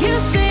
You see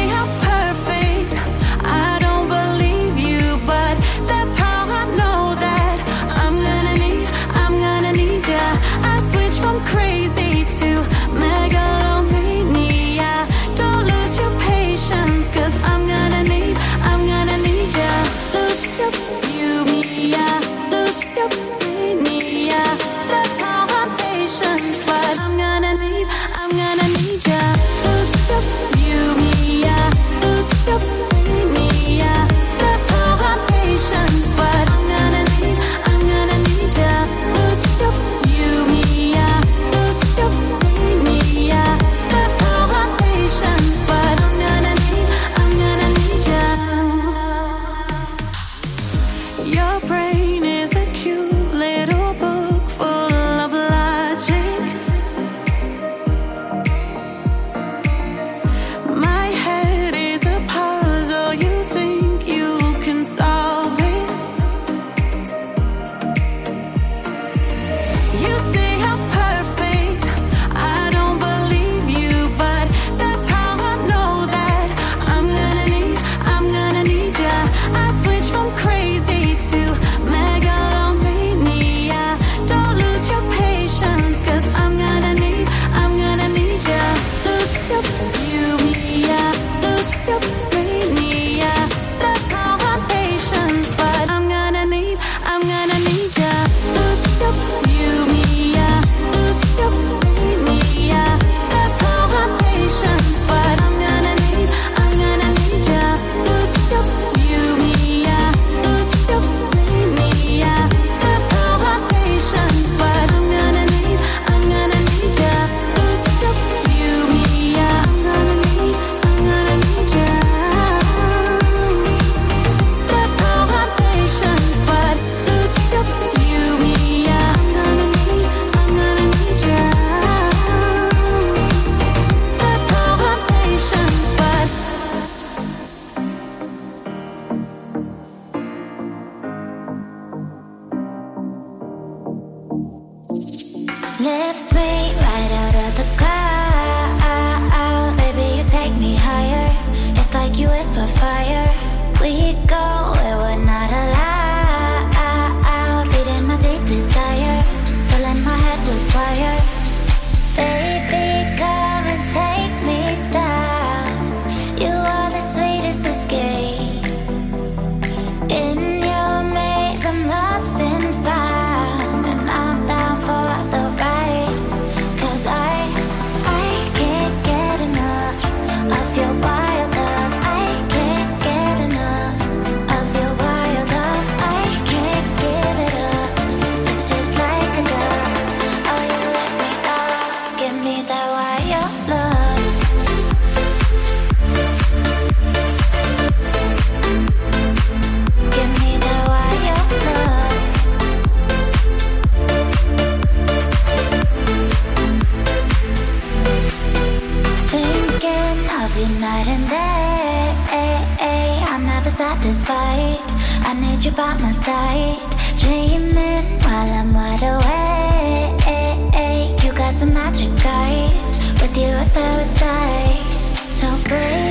by my side, dreaming while I'm wide awake. You got some magic eyes, with you it's paradise. So breathe.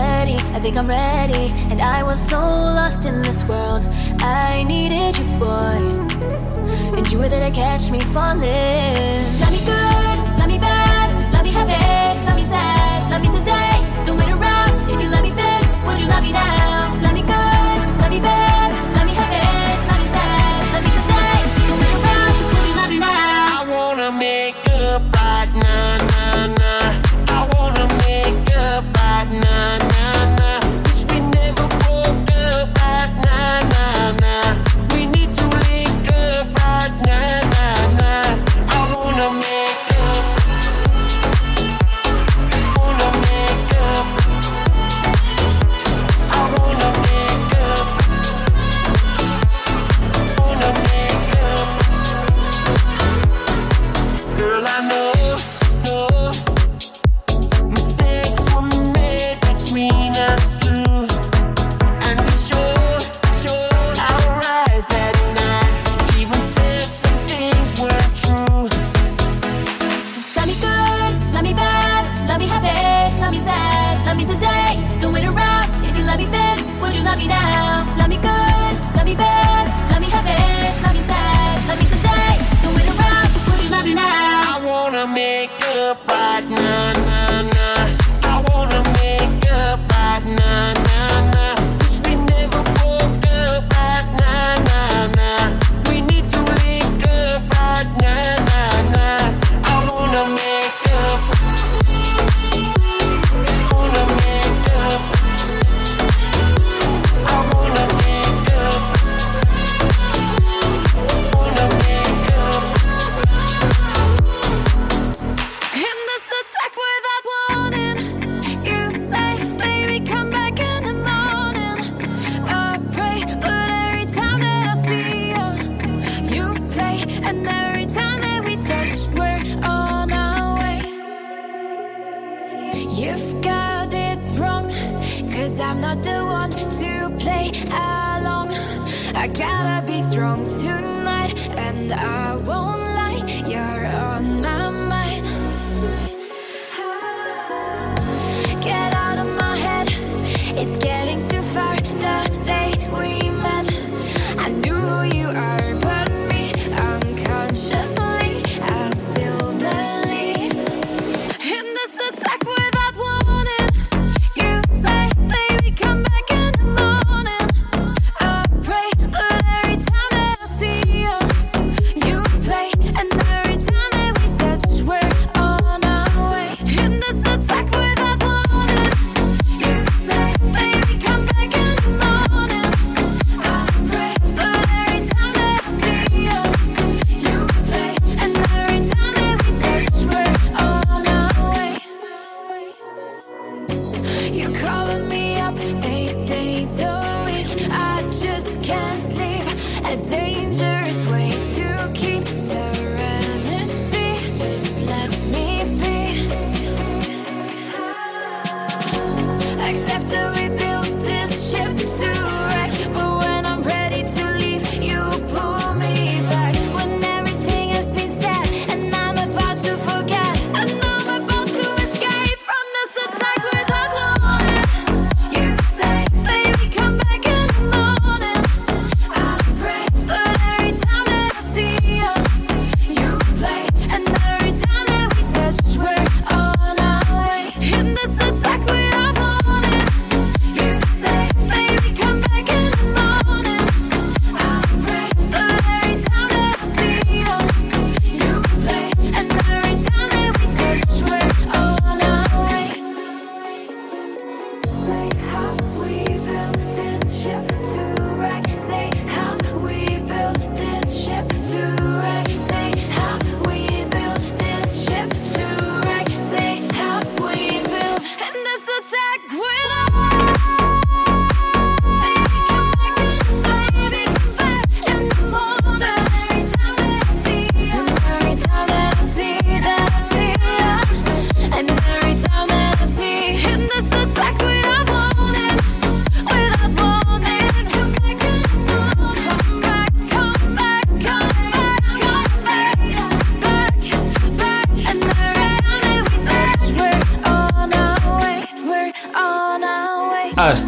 ready, I think I'm ready. And I was so lost in this world, I needed you, boy. And you were there to catch me falling. Love me good, love me bad, love me happy, love me sad, love me today. Don't wait around, if you love me then, would you love me now? Love me good.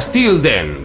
Styl Dance.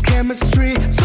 Chemistry.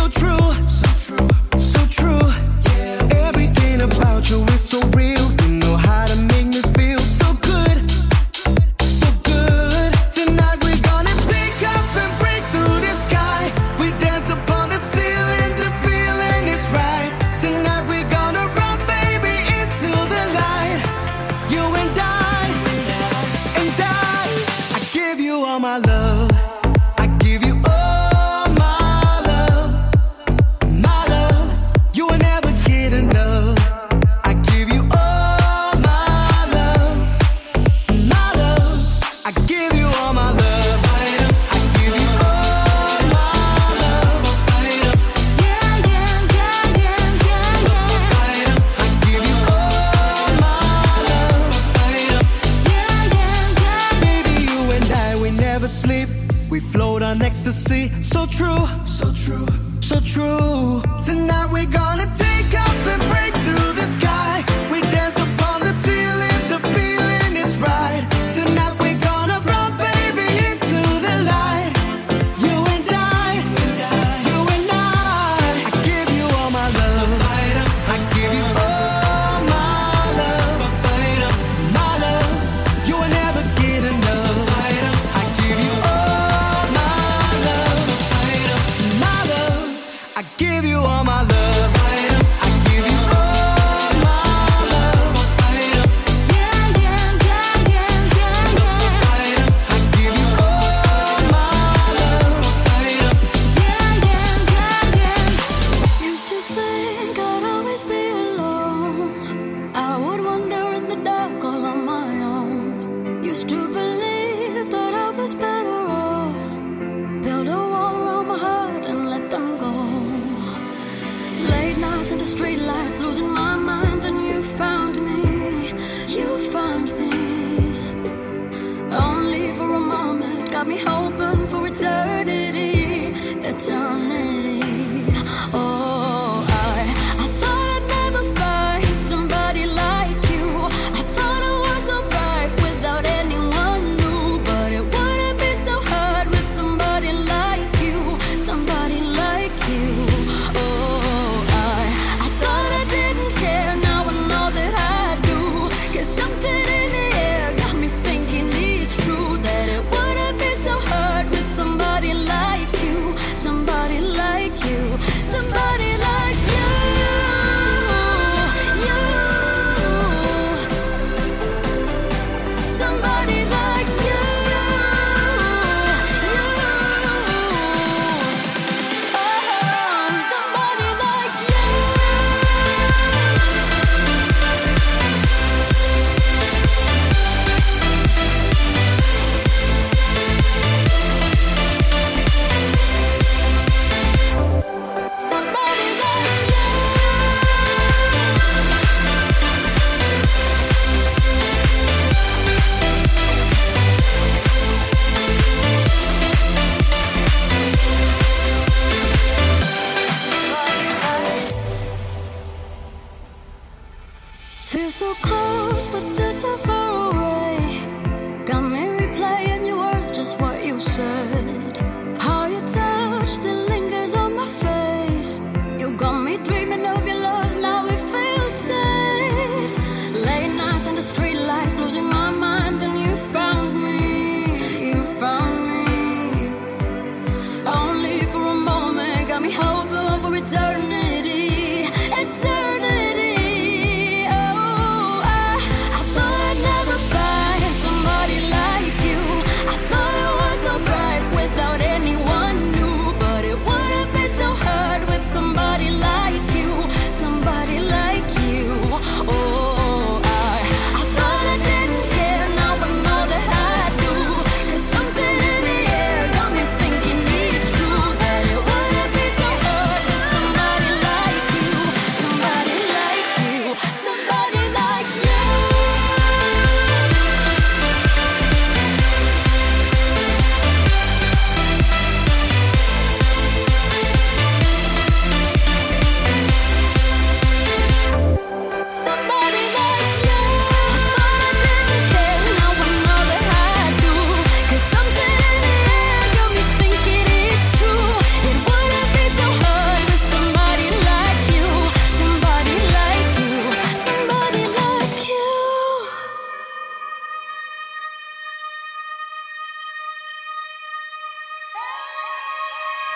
All my love.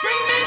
Nothing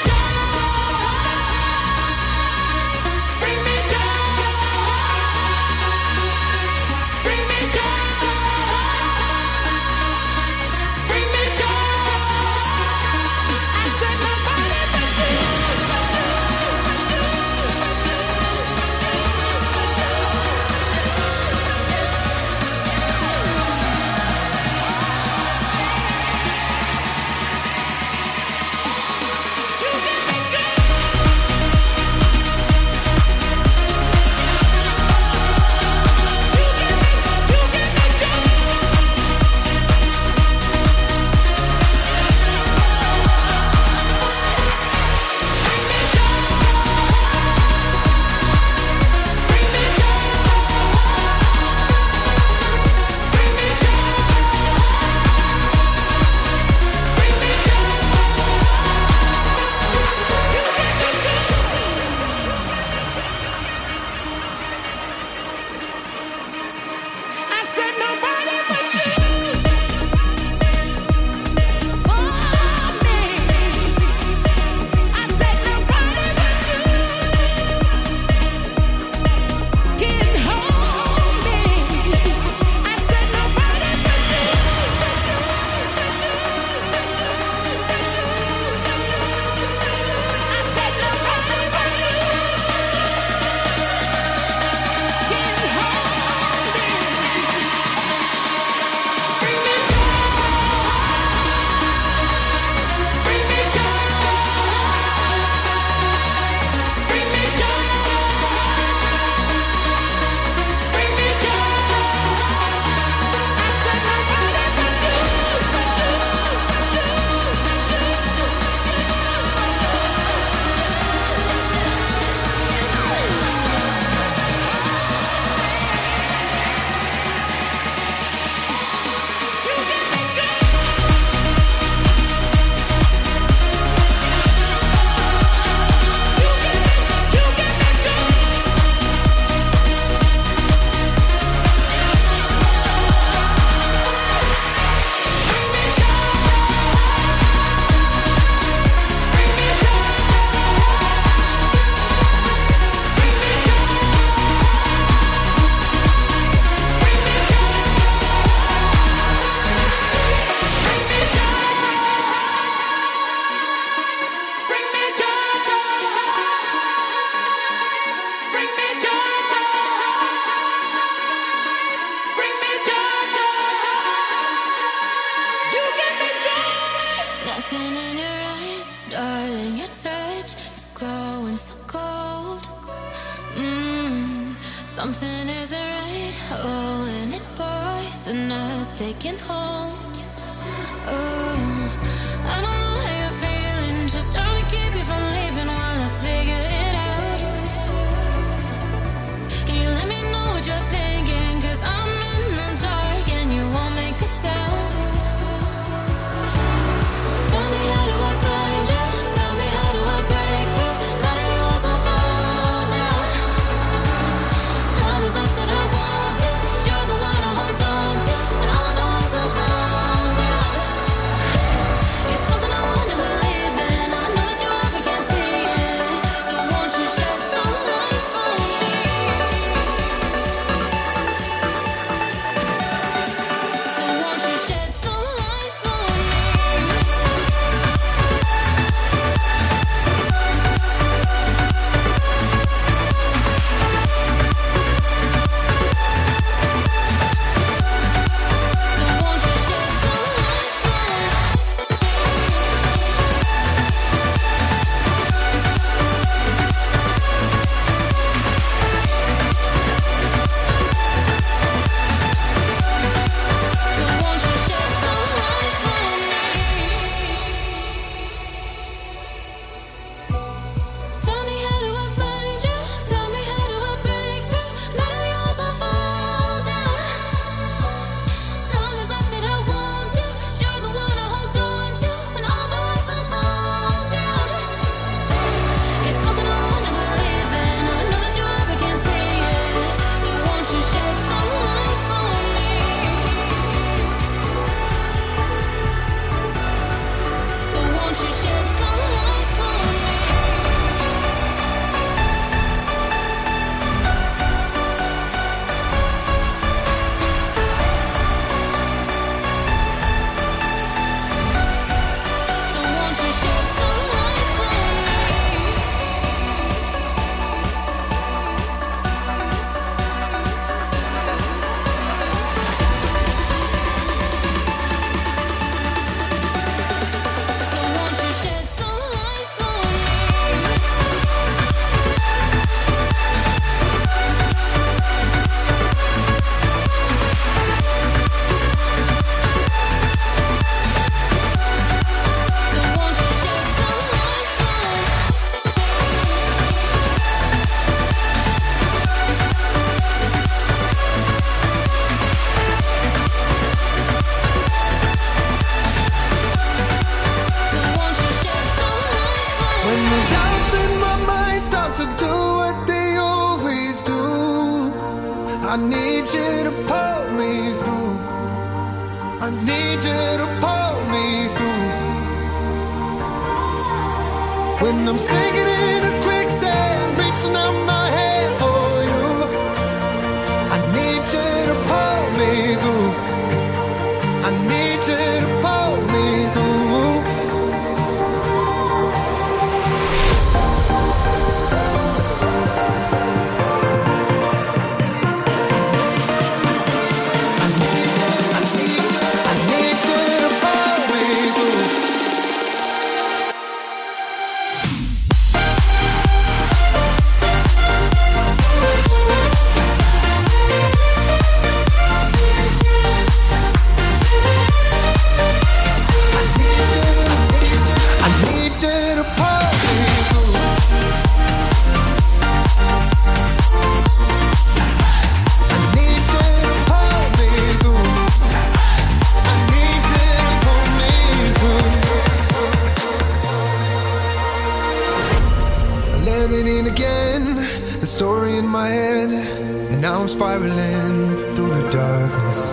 in again, the story in my head, and now I'm spiraling through the darkness.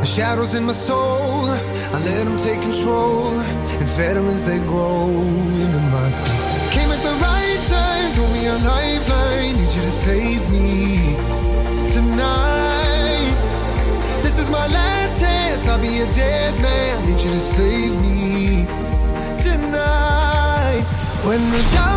The shadows in my soul, I let them take control and as they grow into monsters. Came at the right time, told me a lifeline, need you to save me tonight. This is my last chance, I'll be a dead man, need you to save me tonight. When the dark